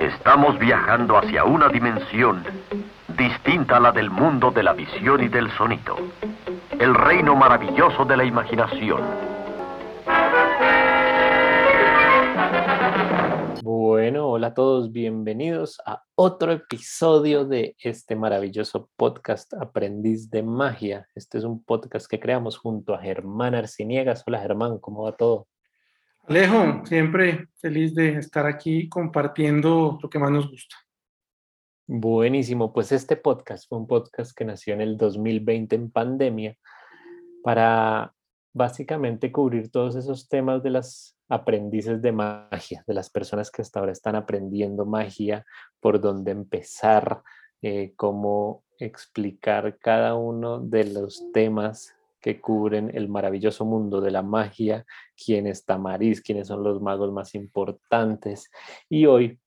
Estamos viajando hacia una dimensión distinta a la del mundo de la visión y del sonido. El reino maravilloso de la imaginación. Bueno, hola a todos, bienvenidos a otro episodio de este maravilloso podcast Aprendiz de Magia. Este es un podcast que creamos junto a Germán Arciniegas. Hola Germán, ¿cómo va todo? Alejo, siempre feliz de estar aquí compartiendo lo que más nos gusta. Buenísimo, pues este podcast fue un podcast que nació en el 2020 en pandemia para básicamente cubrir todos esos temas de las aprendices de magia, de las personas que hasta ahora están aprendiendo magia, por dónde empezar, eh, cómo explicar cada uno de los temas que cubren el maravilloso mundo de la magia, quién es Tamariz, quiénes son los magos más importantes. Y hoy,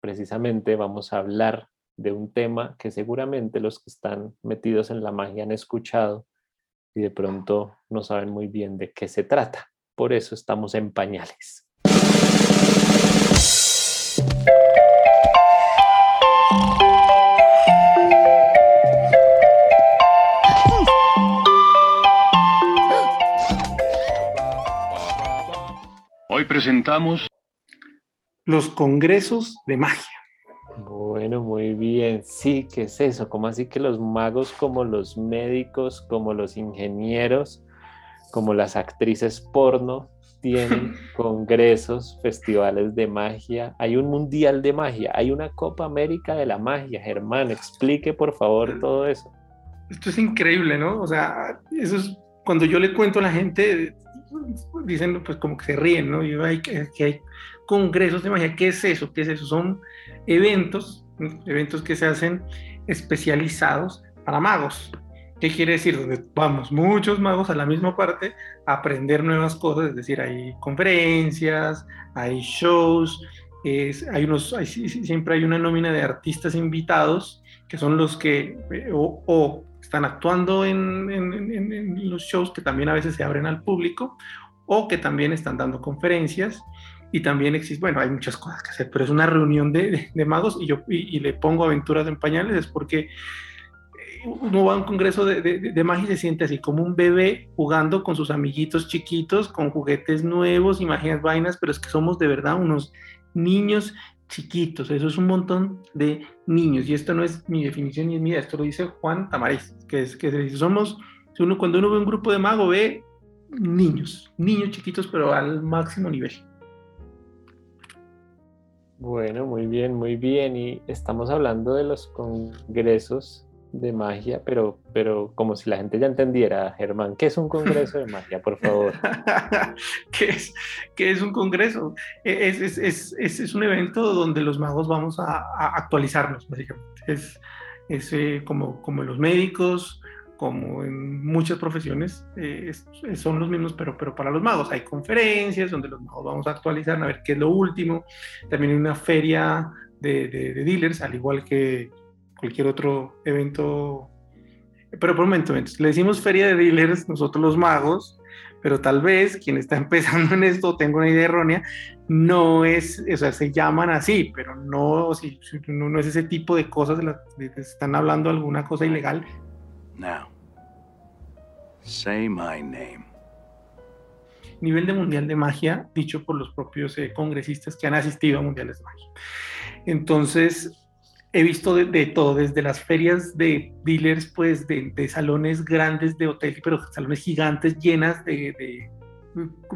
precisamente, vamos a hablar de un tema que seguramente los que están metidos en la magia han escuchado y de pronto no saben muy bien de qué se trata. Por eso estamos en pañales. Hoy presentamos los congresos de magia. Bueno, muy bien. Sí, ¿qué es eso? ¿Cómo así que los magos, como los médicos, como los ingenieros, como las actrices porno, tienen congresos, festivales de magia? Hay un mundial de magia, hay una Copa América de la magia. Germán, explique por favor todo eso. Esto es increíble, ¿no? O sea, eso es cuando yo le cuento a la gente, dicen, pues como que se ríen, ¿no? Hay, que, hay congresos de magia. ¿Qué es eso? ¿Qué es eso? Son eventos, eventos que se hacen especializados para magos. ¿Qué quiere decir? Donde vamos muchos magos a la misma parte a aprender nuevas cosas, es decir, hay conferencias, hay shows, es, hay unos, siempre hay una nómina de artistas invitados que son los que eh, o están actuando en, los shows que también a veces se abren al público o que también están dando conferencias y también existe, bueno, hay muchas cosas que hacer, pero es una reunión de, magos y yo y, le pongo aventuras en pañales es porque eh, uno va a un congreso de, de, magia y se siente así como un bebé jugando con sus amiguitos chiquitos, con juguetes nuevos, imágenes vainas, pero es que somos de verdad unos niños chiquitos, eso es un montón de niños, y esto no es mi definición ni es mía, esto lo dice Juan Tamariz, que es que somos, cuando uno ve un grupo de mago, ve niños, niños chiquitos, pero al máximo nivel. Bueno, muy bien, muy bien, y estamos hablando de los congresos de magia, pero, pero como si la gente ya entendiera, Germán, ¿qué es un congreso de magia, por favor? ¿Qué, es, ¿Qué es un congreso? E, es, es, es, un evento donde los magos vamos a, actualizarnos, básicamente. Es, eh, como, como los médicos, como en muchas profesiones, eh, son los mismos, pero, pero para los magos. Hay conferencias donde los magos vamos a actualizar, a ver qué es lo último. También hay una feria de, de dealers, al igual que cualquier otro evento. Pero por un momento, le decimos feria de dealers, nosotros los magos, pero tal vez quien está empezando en esto, tengo una idea errónea, no es, o sea, se llaman así, pero no, si, no, es ese tipo de cosas de las que están hablando alguna cosa ilegal. Now, say my name. Nivel de Mundial de Magia, dicho por los propios eh, congresistas que han asistido a Mundiales de Magia. Entonces, he visto de, todo, desde las ferias de dealers, pues de, salones grandes de hotel, pero salones gigantes llenas de,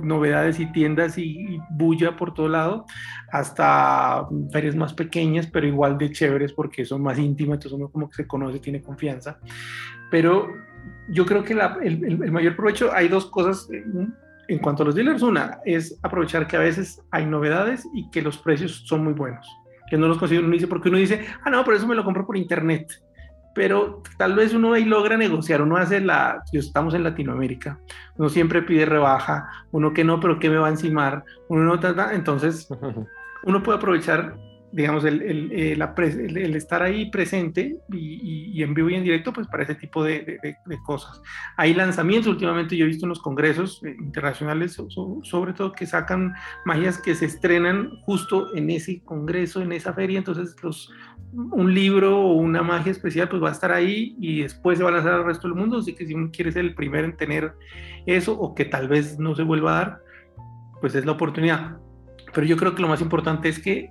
novedades y tiendas y, bulla por todo lado, hasta ferias más pequeñas, pero igual de chéveres porque son más íntimas, entonces uno como que se conoce, tiene confianza. Pero yo creo que el, el, mayor provecho, hay dos cosas en cuanto a los dealers. Una es aprovechar que a veces hay novedades y que los precios son muy buenos que no los consigue, uno dice, porque uno dice, ah, no, pero eso me lo compro por internet. Pero tal vez uno ahí logra negociar, uno hace la, si estamos en Latinoamérica, uno siempre pide rebaja, uno que no, pero que me va a encimar, uno no, entonces uno puede aprovechar digamos, el, el, eh, el, estar ahí presente y, y, en vivo y en directo, pues para ese tipo de, de, cosas. Hay lanzamientos, últimamente yo he visto en los congresos eh, internacionales, sobre todo que sacan magias que se estrenan justo en ese congreso, en esa feria, entonces los, un libro o una magia especial pues va a estar ahí y después se va a lanzar al resto del mundo, así que si uno quiere ser el primero en tener eso o que tal vez no se vuelva a dar, pues es la oportunidad. Pero yo creo que lo más importante es que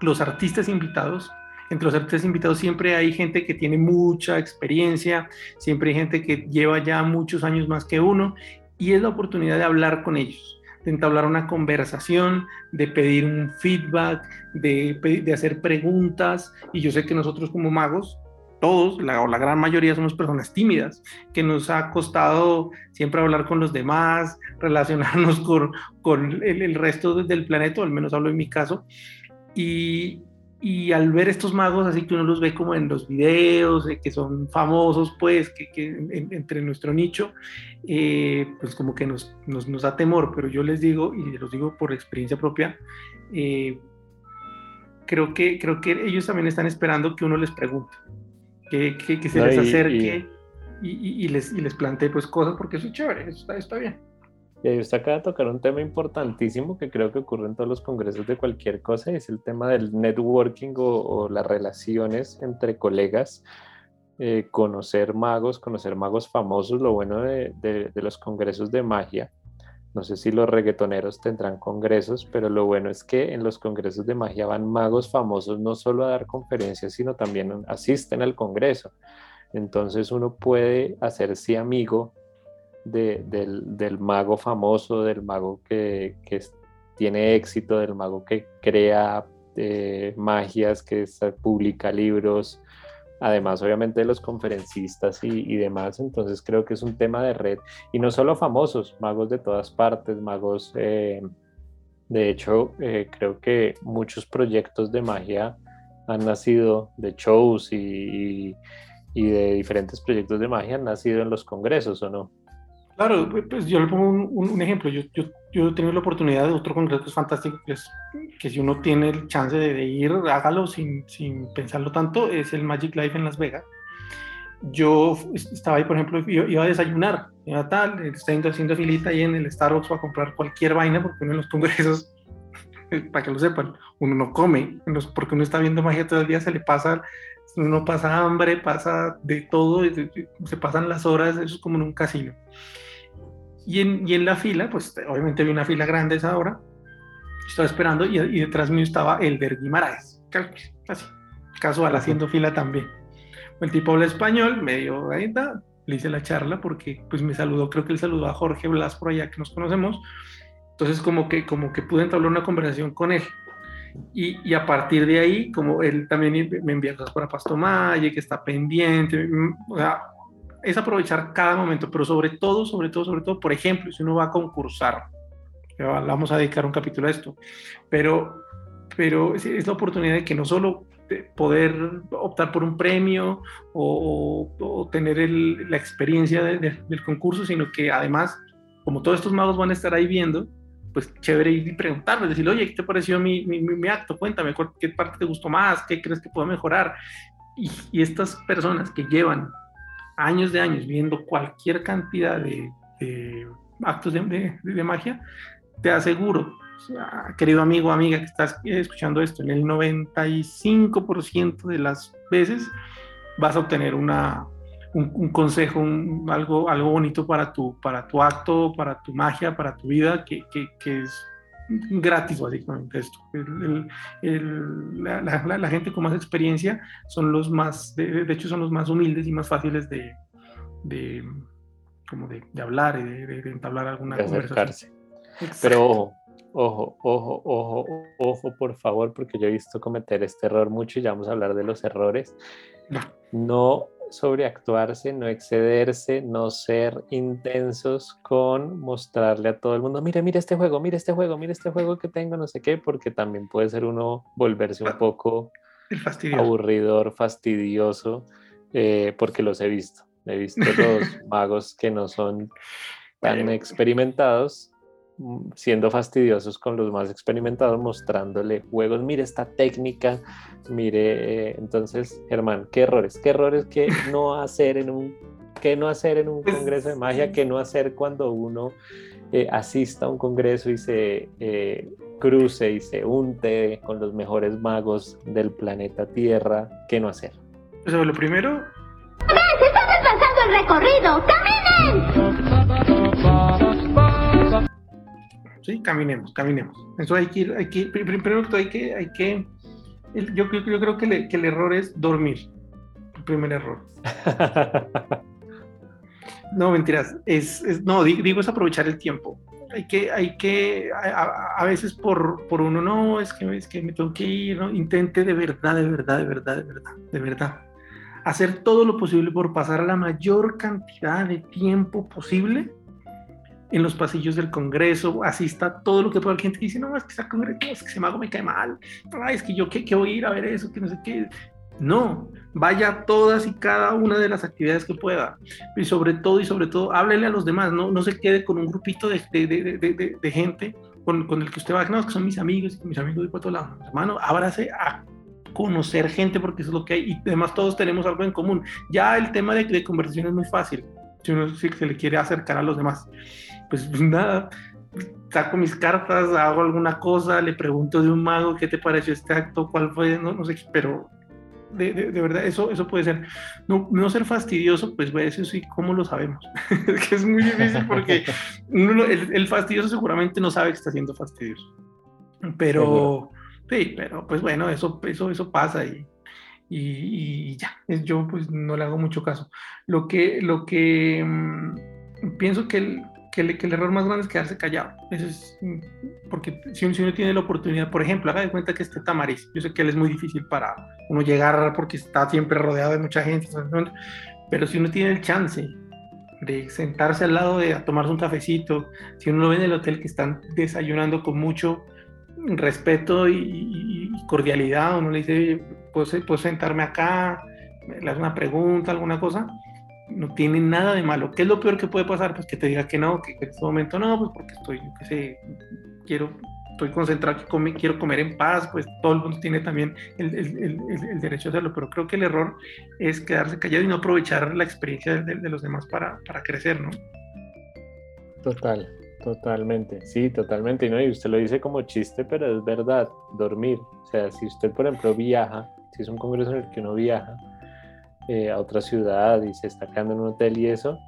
los artistas invitados, entre los artistas invitados siempre hay gente que tiene mucha experiencia, siempre hay gente que lleva ya muchos años más que uno y es la oportunidad de hablar con ellos, de entablar una conversación, de pedir un feedback, de, de hacer preguntas. Y yo sé que nosotros como magos todos, la, o la gran mayoría somos personas tímidas, que nos ha costado siempre hablar con los demás, relacionarnos con, con el, el, resto del planeta, al menos hablo en mi caso, y, y al ver estos magos, así que uno los ve como en los videos, que son famosos, pues, que, que entre nuestro nicho, eh, pues como que nos, nos, nos, da temor, pero yo les digo, y los digo por experiencia propia, eh, creo, que, creo que ellos también están esperando que uno les pregunte, que, que, se les acerque y, y, y, les, y les plantee pues cosas, porque eso es chévere, eso está, está bien. Y usted acaba de tocar un tema importantísimo que creo que ocurre en todos los congresos de cualquier cosa, y es el tema del networking o, las relaciones entre colegas, eh, conocer magos, conocer magos famosos, lo bueno de, de, de, los congresos de magia. No sé si los reggaetoneros tendrán congresos, pero lo bueno es que en los congresos de magia van magos famosos no solo a dar conferencias, sino también asisten al congreso. Entonces uno puede hacerse amigo del, mago famoso, del mago que, tiene éxito, del mago que crea eh, magias, que publica libros, además obviamente de los conferencistas y, demás, entonces creo que es un tema de red, y no solo famosos, magos de todas partes, magos, eh, de hecho eh, creo que muchos proyectos de magia han nacido de shows y, y de diferentes proyectos de magia han nacido en los congresos, ¿o no? Claro, pues yo le pongo un, ejemplo. Yo, yo, yo, he tenido la oportunidad de otro congreso fantástico, que es que si uno tiene el chance de, ir, hágalo sin, sin, pensarlo tanto, es el Magic Life en Las Vegas. Yo estaba ahí, por ejemplo, iba, a desayunar, iba tal, estaba haciendo filita ahí en el Starbucks para comprar cualquier vaina, porque uno en los congresos, para que lo sepan, uno no come, porque uno está viendo magia todo el día, se le pasa uno pasa hambre, pasa de todo, se pasan las horas, eso es como en un casino. Y en, y en la fila, pues obviamente había una fila grande esa hora, estaba esperando y, y detrás mío estaba Elder Guimaraes, casi, casual, haciendo fila también. El tipo habla español, medio ahí está, le hice la charla porque pues me saludó, creo que él saludó a Jorge Blas por allá que nos conocemos, entonces como que, como que pude entablar una conversación con él. Y, y, a partir de ahí, como él también me envía cosas para Pastomalle, que está pendiente, o sea, es aprovechar cada momento, pero sobre todo, sobre todo, sobre todo, por ejemplo, si uno va a concursar, vamos a dedicar un capítulo a esto, pero, pero es, la oportunidad de que no solo poder optar por un premio o, tener la experiencia de, de, del concurso, sino que además, como todos estos magos van a estar ahí viendo, pues chévere y preguntarles, decirle, oye, ¿qué te pareció mi, mi, mi, acto? Cuéntame, ¿qué parte te gustó más? ¿Qué crees que puedo mejorar? Y estas personas que llevan años de años viendo cualquier cantidad de, de actos de, de, de, magia, te aseguro, querido amigo amiga que estás escuchando esto, en el 95% de las veces vas a obtener una, un, un consejo, un, algo, algo bonito para tu, para tu acto, para tu magia, para tu vida, que, que, que es gratis básicamente esto. El, el, la, la, la, gente con más experiencia son los más, de, de, hecho son los más humildes y más fáciles de, de como de, de hablar y de, de, entablar alguna conversación. Pero ojo, ojo, ojo, ojo, por favor, porque yo he visto cometer este error mucho y ya vamos a hablar de los errores. No, no sobreactuarse, no excederse, no ser intensos con mostrarle a todo el mundo, mire, mire este juego, mire este juego, mire este juego que tengo, no sé qué, porque también puede ser uno volverse un poco fastidioso. aburridor, fastidioso, eh, porque los he visto. He visto los magos que no son tan experimentados siendo fastidiosos con los más experimentados, mostrándole juegos, mire esta técnica, mire, eh, entonces, Germán, ¿qué errores? ¿Qué errores que no hacer en un, qué no hacer en un Pues, congreso de magia? ¿Qué no hacer cuando uno eh, asista a un congreso y se eh, cruce y se unte con los mejores magos del planeta Tierra? ¿Qué no hacer? O sea, lo primero, ¡Se está retrasando el recorrido! ¡Caminen! Sí, caminemos, caminemos. Eso hay que ir, hay que ir, pri- pri- primero que todo hay que, hay que, yo, creo- yo creo que, le- que el error es dormir. El primer error. No, mentiras. Es, es- no, di- digo es aprovechar el tiempo. Hay que, hay que, a, a- a veces por, por uno, no, es que, es que me tengo que ir, ¿no? Intente de verdad, de verdad, de verdad, de verdad, de verdad. Hacer todo lo posible por pasar la mayor cantidad de tiempo posible en los pasillos del Congreso, asista todo lo que pueda. Hay gente dice, no, es que ese Congreso, es que ese mago me cae mal, Ay, es que yo ¿qué, qué voy a ir a ver eso, que no sé qué. No, vaya a todas y cada una de las actividades que pueda. Y sobre todo, y sobre todo, háblele a los demás, no, no se quede con un grupito de, de, de, de, gente con, con, el que usted va, no, es que son mis amigos, mis amigos de cuatro lados. Hermano, ábrase a conocer gente porque eso es lo que hay y además todos tenemos algo en común. Ya el tema de conversación es muy fácil, si uno si se le quiere acercar a los demás. Pues, pues nada, saco mis cartas, hago alguna cosa, le pregunto de un mago qué te pareció este acto, cuál fue, no, no sé, pero de, de, de, verdad, eso, eso puede ser. No, no ser fastidioso, pues eso sí, ¿cómo lo sabemos? es que es muy difícil porque uno, el, el, fastidioso seguramente no sabe que está siendo fastidioso. Pero, sí, pero pues bueno, eso, eso, eso pasa y, y, y ya, yo pues no le hago mucho caso. Lo que, lo que mmm, pienso que el, que el, que el, error más grande es quedarse callado. Eso es porque si uno, si uno, tiene la oportunidad, por ejemplo, haga de cuenta que este Tamariz, yo sé que él es muy difícil para uno llegar porque está siempre rodeado de mucha gente, pero si uno tiene el chance de sentarse al lado de a tomarse un cafecito, si uno lo ve en el hotel que están desayunando con mucho respeto y, y cordialidad, uno le dice, ¿puedo, puedo sentarme acá? Le hace una pregunta, alguna cosa, no tiene nada de malo. ¿Qué es lo peor que puede pasar? Pues que te diga que no, que en este momento no, pues porque estoy, yo qué sé, quiero, estoy concentrado, quiero comer en paz, pues todo el mundo tiene también el, el, el, el, derecho a hacerlo, pero creo que el error es quedarse callado y no aprovechar la experiencia de, de los demás para, para, crecer, ¿no? Total, totalmente, sí, totalmente, ¿no? Y usted lo dice como chiste, pero es verdad, dormir, o sea, si usted, por ejemplo, viaja, si es un congreso en el que uno viaja, eh, a otra ciudad y se está quedando en un hotel y eso,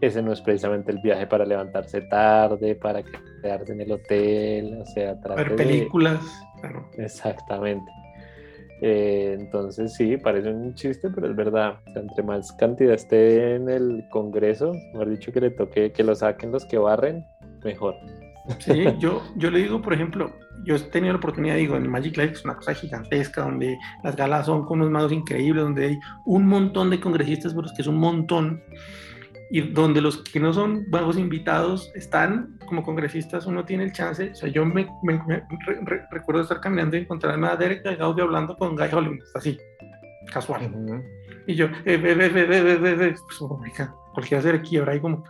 ese no es precisamente el viaje para levantarse tarde, para quedarse en el hotel, o sea, ver películas. De... Claro. Exactamente. Eh, entonces sí, parece un chiste, pero es verdad. O sea, entre más cantidad esté en el Congreso, mejor dicho que le toque que lo saquen los que barren, mejor. Sí, yo, yo le digo, por ejemplo, yo he tenido la oportunidad, digo, en Magic Life es una cosa gigantesca, donde las galas son con unos magos increíbles, donde hay un montón de congresistas, pero es que es un montón, y donde los que no son magos invitados están como congresistas, uno tiene el chance, o sea, yo me, me, me re, re, recuerdo estar caminando y encontrarme a Derek Gaudio hablando con Guy Hollywood, así, casual. Y yo, eh, ve, ve. pues, oh, cualquiera se quiebra ahí como,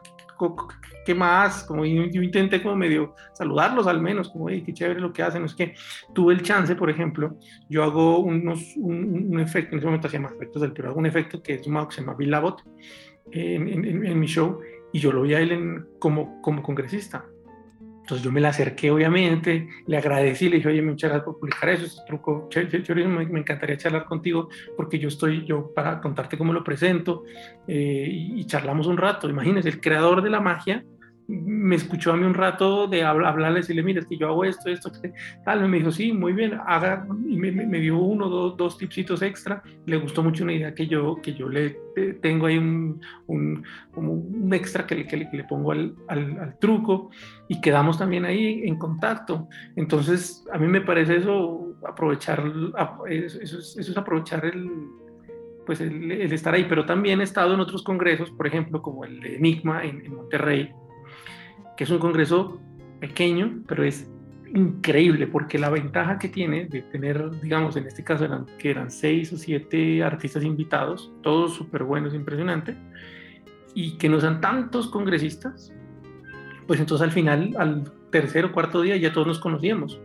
¿qué más? Como yo, yo, intenté como medio saludarlos al menos, como, qué chévere lo que hacen. Es que tuve el chance, por ejemplo, yo hago unos, un, un efecto, en ese momento hacía más efectos del pero hago un efecto que es un que se llama Bill Abbott en, en, en, mi show y yo lo vi a él en, como, como congresista. Entonces yo me le acerqué, obviamente, le agradecí, le dije, oye, muchas gracias por publicar eso, ese truco, me, me encantaría charlar contigo porque yo estoy, yo para contarte cómo lo presento eh, y, y, charlamos un rato. Imagínense, el creador de la magia me escuchó a mí un rato de hablarle, decirle, mira, es que yo hago esto, esto, tal, y me dijo, sí, muy bien, haga, y me, me dio uno, dos, dos tipsitos extra, le gustó mucho una idea que yo, que yo le tengo ahí un, un, como un extra que le, que le, que le pongo al, al, al, truco, y quedamos también ahí en contacto, entonces a mí me parece eso, aprovechar, eso, eso, es, eso es aprovechar el, pues el, el, estar ahí, pero también he estado en otros congresos, por ejemplo, como el Enigma en, en Monterrey, que es un congreso pequeño, pero es increíble porque la ventaja que tiene de tener, digamos, en este caso eran, que eran seis o siete artistas invitados, todos súper buenos, impresionante, y que no sean tantos congresistas, pues entonces al final, al tercer o cuarto día ya todos nos conocíamos.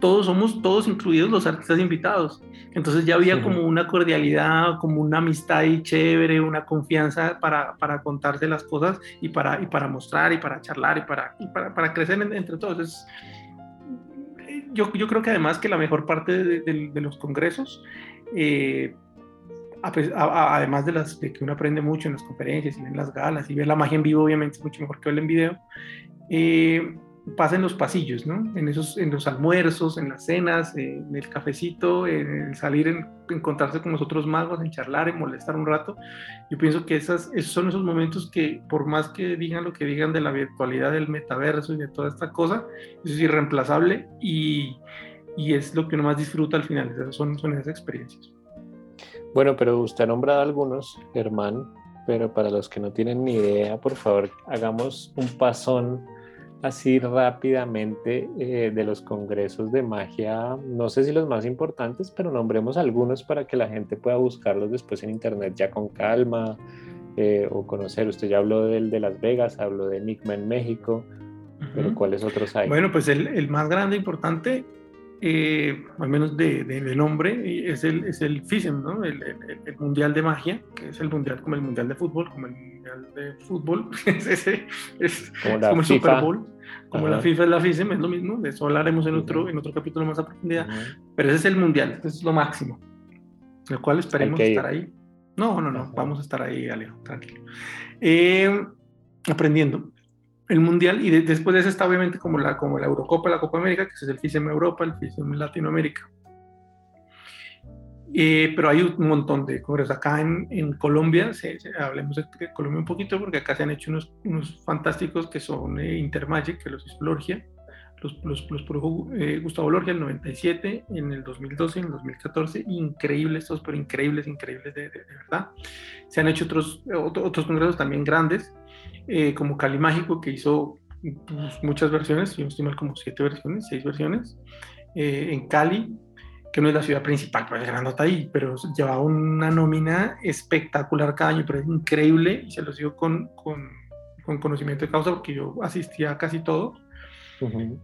Todos somos, todos incluidos los artistas invitados. Entonces ya había como una cordialidad, como una amistad y chévere, una confianza para, para contarse las cosas y para, y para mostrar y para charlar y para, y para, para, crecer entre todos. yo, yo, creo que además que la mejor parte de, de, de los congresos eh, además de las de que uno aprende mucho en las conferencias y en las galas y ver la magia en vivo, obviamente es mucho mejor que verla en video, eh, pasa en los pasillos, ¿no? En, esos, en los almuerzos, en las cenas, en el cafecito, en salir, en encontrarse con los otros magos, en charlar, en molestar un rato. Yo pienso que esas, esos son esos momentos que, por más que digan lo que digan de la virtualidad, del metaverso y de toda esta cosa, eso es irreemplazable y, y es lo que uno más disfruta al final, son, son esas experiencias. Bueno, pero usted ha nombrado algunos, Germán, pero para los que no tienen ni idea, por favor, hagamos un pasón así rápidamente eh, de los congresos de magia, no sé si los más importantes, pero nombremos algunos para que la gente pueda buscarlos después en internet ya con calma eh, o conocer. Usted ya habló del de Las Vegas, habló de Enigma en México, pero ¿cuáles otros hay? Bueno, pues el, el más grande, importante, eh, al menos de, de, nombre, es el, es el FISEM, ¿no? El, el, Mundial de Magia, que es el Mundial como el Mundial de Fútbol, como el Mundial de Fútbol, es, ese, es como, el Super Bowl, como la FIFA es la FISEM, es lo mismo, de eso hablaremos en otro, en otro capítulo más a profundidad, pero ese es el Mundial, ese es lo máximo, el cual esperemos estar ahí. No, no, no, vamos a estar ahí, Alejo, tranquilo. Eh, aprendiendo el Mundial y después de eso está obviamente como la, como la Eurocopa, la Copa América, que es el FISEM Europa, el FISEM Latinoamérica. Eh, pero hay un montón de congresos. Acá en, en Colombia, hablemos de Colombia un poquito, porque acá se han hecho unos, unos fantásticos que son eh, Intermagic, que los hizo Lorgia, los, los, los produjo eh, Gustavo Lorgia en el 97, en el 2012, en el 2014, increíbles, estos, pero increíbles, increíbles de, de, verdad. Se han hecho otros, otros congresos también grandes, eh, como Cali Mágico, que hizo pues, muchas versiones, si no estoy mal, como siete versiones, seis versiones, eh, en Cali, que no es la ciudad principal, pues es está ahí, pero llevaba una nómina espectacular cada año, pero es increíble, y se los digo con, con, con conocimiento de causa, porque yo asistía a casi todo.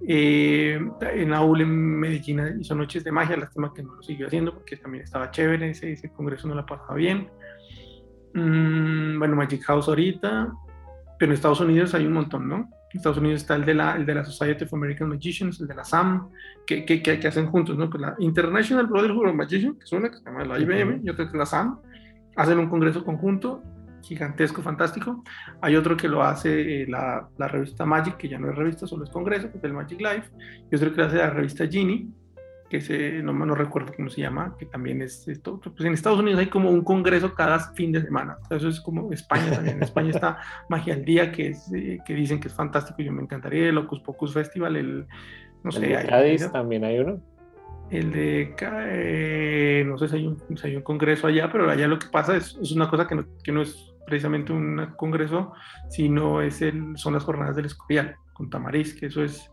eh, en Aul, en Medellín, hizo Noches de Magia, lástima que no lo siguió haciendo, porque también estaba chévere, ese, ese congreso no la pasaba bien. Mm, bueno, Magic House ahorita, pero en Estados Unidos hay un montón, ¿no? En Estados Unidos está el de la, el de la Society of American Magicians, el de la SAM, que, que, que, hacen juntos, ¿no? Pues la International Brotherhood of Magicians, que es una que se llama la IBM, y otra que es la SAM, hacen un congreso conjunto gigantesco, fantástico. Hay otro que lo hace eh, la, la, revista Magic, que ya no es revista, solo es congreso, que es el Magic Life, y otro que lo hace la revista Genie, que se, no, no recuerdo cómo se llama, que también es esto. Pues en Estados Unidos hay como un congreso cada fin de semana. Eso es como España también. En España está Magia al Día, que, es, eh, que dicen que es fantástico. Yo me encantaría. El Ocus Pocus Festival, el. No sé. ¿El de Cádiz hay, también hay uno? El de. Eh, no sé si hay, un, si hay, un, congreso allá, pero allá lo que pasa es, es una cosa que no, que no, es precisamente un congreso, sino es el, son las jornadas del Escorial con Tamariz, que eso es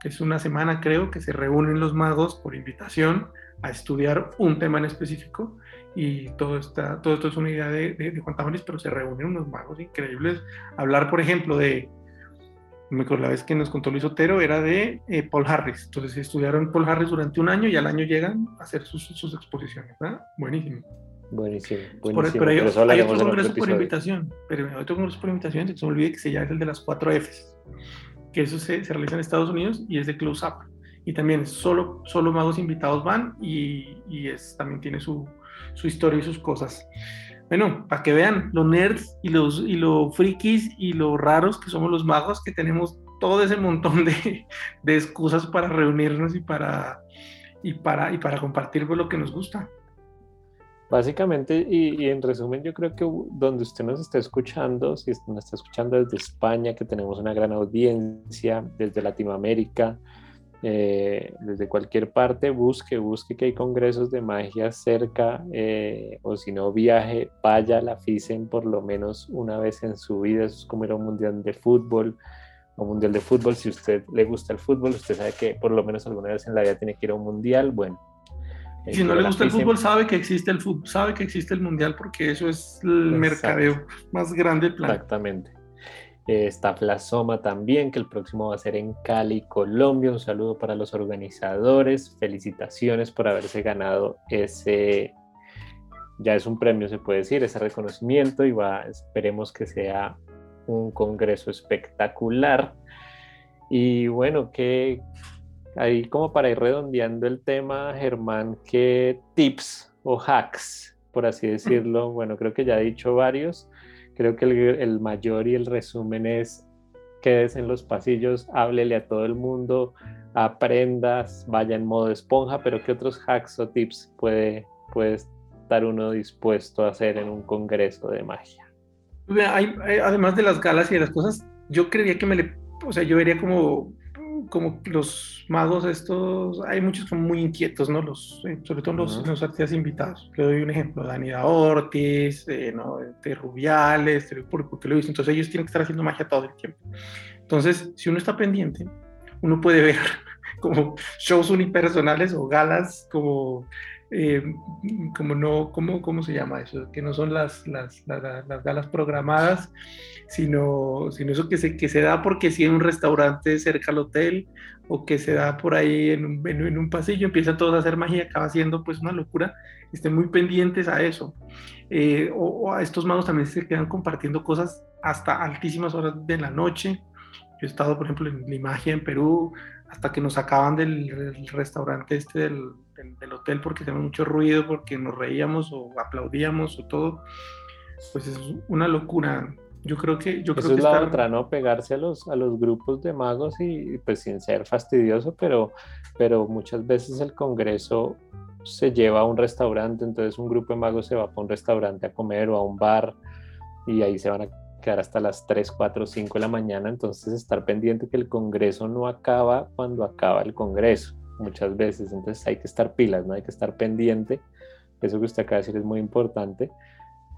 que es una semana creo que se reúnen los magos por invitación a estudiar un tema en específico y todo, está, todo esto es una idea de, de, de Juan Tamaris, pero se reúnen unos magos increíbles. Hablar, por ejemplo, de, me acuerdo la vez que nos contó Luis Otero, era de eh, Paul Harris. Entonces estudiaron Paul Harris durante un año y al año llegan a hacer sus, sus exposiciones. ¿verdad? Buenísimo. Buenísimo. Por, buenísimo. pero hay, hay otro congreso por invitación, pero hay otro congreso por invitación, se me olvide que se llama el de las cuatro Fs que eso se, se, realiza en Estados Unidos y es de close up. Y también solo, solo magos invitados van y, y es, también tiene su, su, historia y sus cosas. Bueno, para que vean lo nerds y los y lo frikis y lo raros que somos los magos, que tenemos todo ese montón de, de excusas para reunirnos y para, y para, y para compartir pues, lo que nos gusta. Básicamente, y, y, en resumen, yo creo que donde usted nos está escuchando, si nos está escuchando desde España, que tenemos una gran audiencia, desde Latinoamérica, eh, desde cualquier parte, busque, busque que hay congresos de magia cerca, eh, o si no, viaje, vaya a la FISEN por lo menos una vez en su vida, eso es como ir un mundial de fútbol, o mundial de fútbol, si usted le gusta el fútbol, usted sabe que por lo menos alguna vez en la vida tiene que ir a un mundial, bueno, si no le gusta el fútbol, sabe que existe el fútbol, sabe que existe el mundial porque eso es el Exacto. mercadeo más grande del planeta. Exactamente. Está Flasoma también, que el próximo va a ser en Cali, Colombia. Un saludo para los organizadores. Felicitaciones por haberse ganado ese, ya es un premio, se puede decir, ese reconocimiento y va, esperemos que sea un congreso espectacular. Y bueno, que ahí como para ir redondeando el tema, Germán, ¿qué tips o hacks, por así decirlo? Bueno, creo que ya he dicho varios. Creo que el, mayor y el resumen es quédese en los pasillos, háblele a todo el mundo, aprendas, vaya en modo esponja, pero ¿qué otros hacks o tips puede, puede estar uno dispuesto a hacer en un congreso de magia? además de las galas y de las cosas, yo creía que me le, o sea, yo vería como, como los magos estos, hay muchos que son muy inquietos, ¿no? Los, eh, sobre todo los, los, artistas invitados. Le doy un ejemplo, Danida Ortiz, eh, ¿no? De Rubiales, porque lo he visto. Entonces ellos tienen que estar haciendo magia todo el tiempo. Entonces, si uno está pendiente, uno puede ver como shows unipersonales o galas como eh, como no, ¿cómo, ¿cómo se llama eso? Que no son las, las, las, galas programadas, sino, sino eso que se, que se da porque si en un restaurante cerca al hotel o que se da por ahí en un, en, un pasillo, empiezan todos a hacer magia, acaba siendo pues una locura, estén muy pendientes a eso. Eh, o, a estos magos también se quedan compartiendo cosas hasta altísimas horas de la noche. Yo he estado, por ejemplo, en la magia en Perú, hasta que nos sacaban del restaurante este del, del, hotel porque tenía mucho ruido, porque nos reíamos o aplaudíamos o todo, pues es una locura. Yo creo que... Yo Eso creo es la otra, ¿no? Pegarse a los, a los grupos de magos y pues sin ser fastidioso, pero, pero muchas veces el Congreso se lleva a un restaurante, entonces un grupo de magos se va para un restaurante a comer o a un bar y ahí se van a quedar hasta las 3, 4, 5 de la mañana, entonces estar pendiente que el Congreso no acaba cuando acaba el Congreso muchas veces, entonces hay que estar pilas, ¿no? Hay que estar pendiente, eso que usted acaba de decir es muy importante,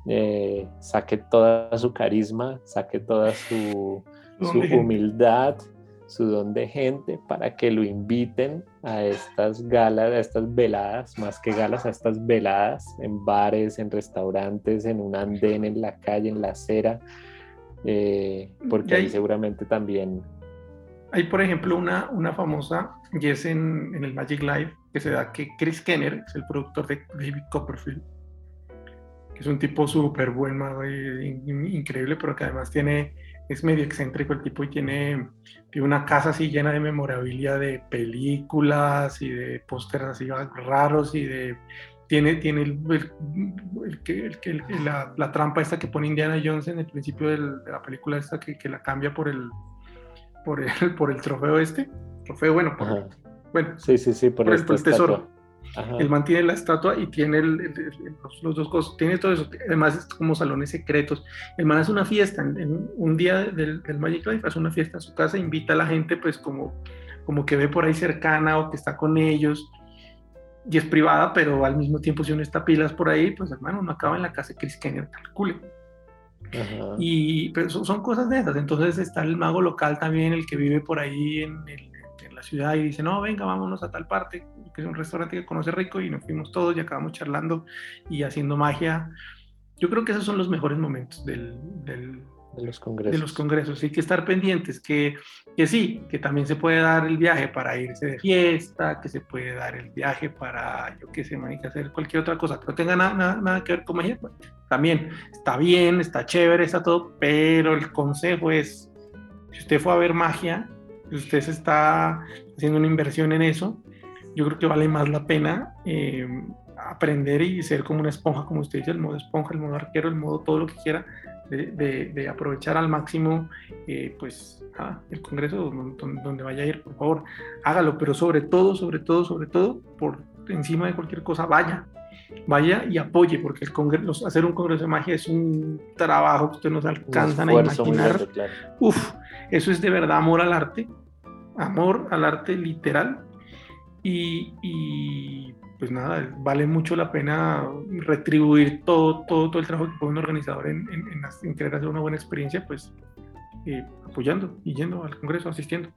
eh, saque toda su carisma, saque toda su, su humildad, su don de gente para que lo inviten a estas galas, a estas veladas, más que galas, a estas veladas en bares, en restaurantes, en un andén, en la calle, en la acera, eh, porque ahí seguramente también hay, por ejemplo, una, una famosa, y es en, en el Magic Live, que se da que Chris Kenner, es el productor de David Copperfield, que es un tipo súper buen, mago increíble, pero que además tiene, es medio excéntrico el tipo y tiene, tiene una casa así llena de memorabilia de películas y de pósteres así raros y de tiene, tiene el, el, el, la, la, trampa esta que pone Indiana Jones en el principio de la película esta que, que la cambia por el, por el, por el trofeo este. Trofeo, bueno, por, bueno, sí, sí, sí, por, el, tesoro. Él mantiene la estatua y tiene los, dos cosas, tiene todo eso. Además, es como salones secretos. El man hace una fiesta, en, un día del, del, Magic Life, hace una fiesta en su casa, invita a la gente, pues como, como que ve por ahí cercana o que está con ellos. Y es privada, pero al mismo tiempo, si uno está pilas por ahí, pues hermano, uno acaba en la casa de Chris Kenner, calcule. Y pero son, cosas de esas. Entonces está el mago local también, el que vive por ahí en, la ciudad y dice, no, venga, vámonos a tal parte, que es un restaurante que conoce rico y nos fuimos todos y acabamos charlando y haciendo magia. Yo creo que esos son los mejores momentos del, de los congresos. De los congresos. Hay que estar pendientes, que, que sí, que también se puede dar el viaje para irse de fiesta, que se puede dar el viaje para, yo qué sé, que hacer cualquier otra cosa que no tenga nada, nada, que ver con magia. también está bien, está chévere, está todo, pero el consejo es, si usted fue a ver magia, usted se está haciendo una inversión en eso, yo creo que vale más la pena eh, aprender y ser como una esponja, como usted dice, el modo esponja, el modo arquero, el modo todo lo que quiera, de, aprovechar al máximo eh, pues el Congreso donde, vaya a ir, por favor, hágalo, pero sobre todo, sobre todo, sobre todo, por encima de cualquier cosa, vaya, vaya y apoye, porque el congreso, hacer un Congreso de Magia es un trabajo que ustedes no se alcanzan a imaginar. Uf, eso es de verdad amor al arte, amor al arte literal. Y, pues nada, vale mucho la pena retribuir todo, todo, todo el trabajo que pone un organizador en, en, querer hacer una buena experiencia, pues eh, apoyando y yendo al Congreso, asistiendo.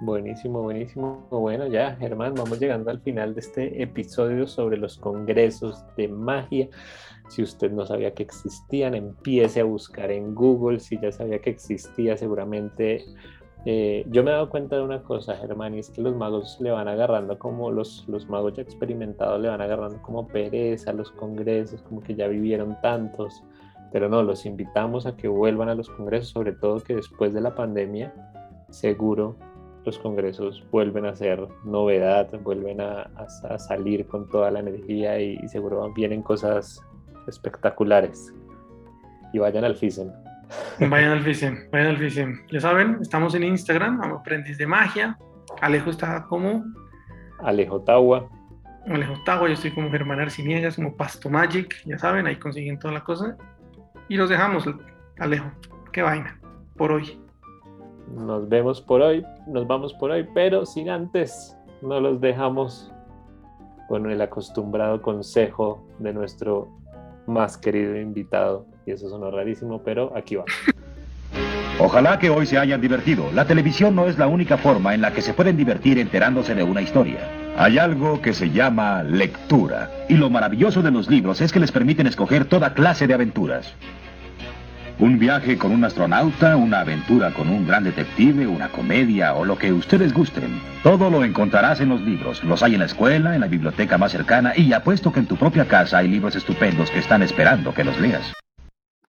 Buenísimo, buenísimo. Bueno, ya, Germán, vamos llegando al final de este episodio sobre los congresos de magia. Si usted no sabía que existían, empiece a buscar en Google. Si ya sabía que existía, seguramente eh, yo me he dado cuenta de una cosa, Germán, y es que los magos le van agarrando como los, los magos ya experimentados le van agarrando como pereza a los congresos, como que ya vivieron tantos, pero no, los invitamos a que vuelvan a los congresos, sobre todo que después de la pandemia, seguro los congresos vuelven a ser novedad, vuelven a, salir con toda la energía y, y seguro vienen cosas espectaculares. Y vayan al FISEM. Vayan al FISEM, vayan al FISEM. Ya saben, estamos en Instagram, aprendiz de magia. Alejo está como... Alejo Tawa. Alejo Tawa, yo estoy como Germán Arciniegas, como Pasto Magic, ya saben, ahí consiguen toda la cosa. Y los dejamos, Alejo. Qué vaina, por hoy. Nos vemos por hoy, nos vamos por hoy, pero sin antes, no los dejamos con el acostumbrado consejo de nuestro más querido invitado. Y eso sonó rarísimo, pero aquí va. Ojalá que hoy se hayan divertido. La televisión no es la única forma en la que se pueden divertir enterándose de una historia. Hay algo que se llama lectura. Y lo maravilloso de los libros es que les permiten escoger toda clase de aventuras. Un viaje con un astronauta, una aventura con un gran detective, una comedia o lo que ustedes gusten. Todo lo encontrarás en los libros. Los hay en la escuela, en la biblioteca más cercana y apuesto que en tu propia casa hay libros estupendos que están esperando que los leas.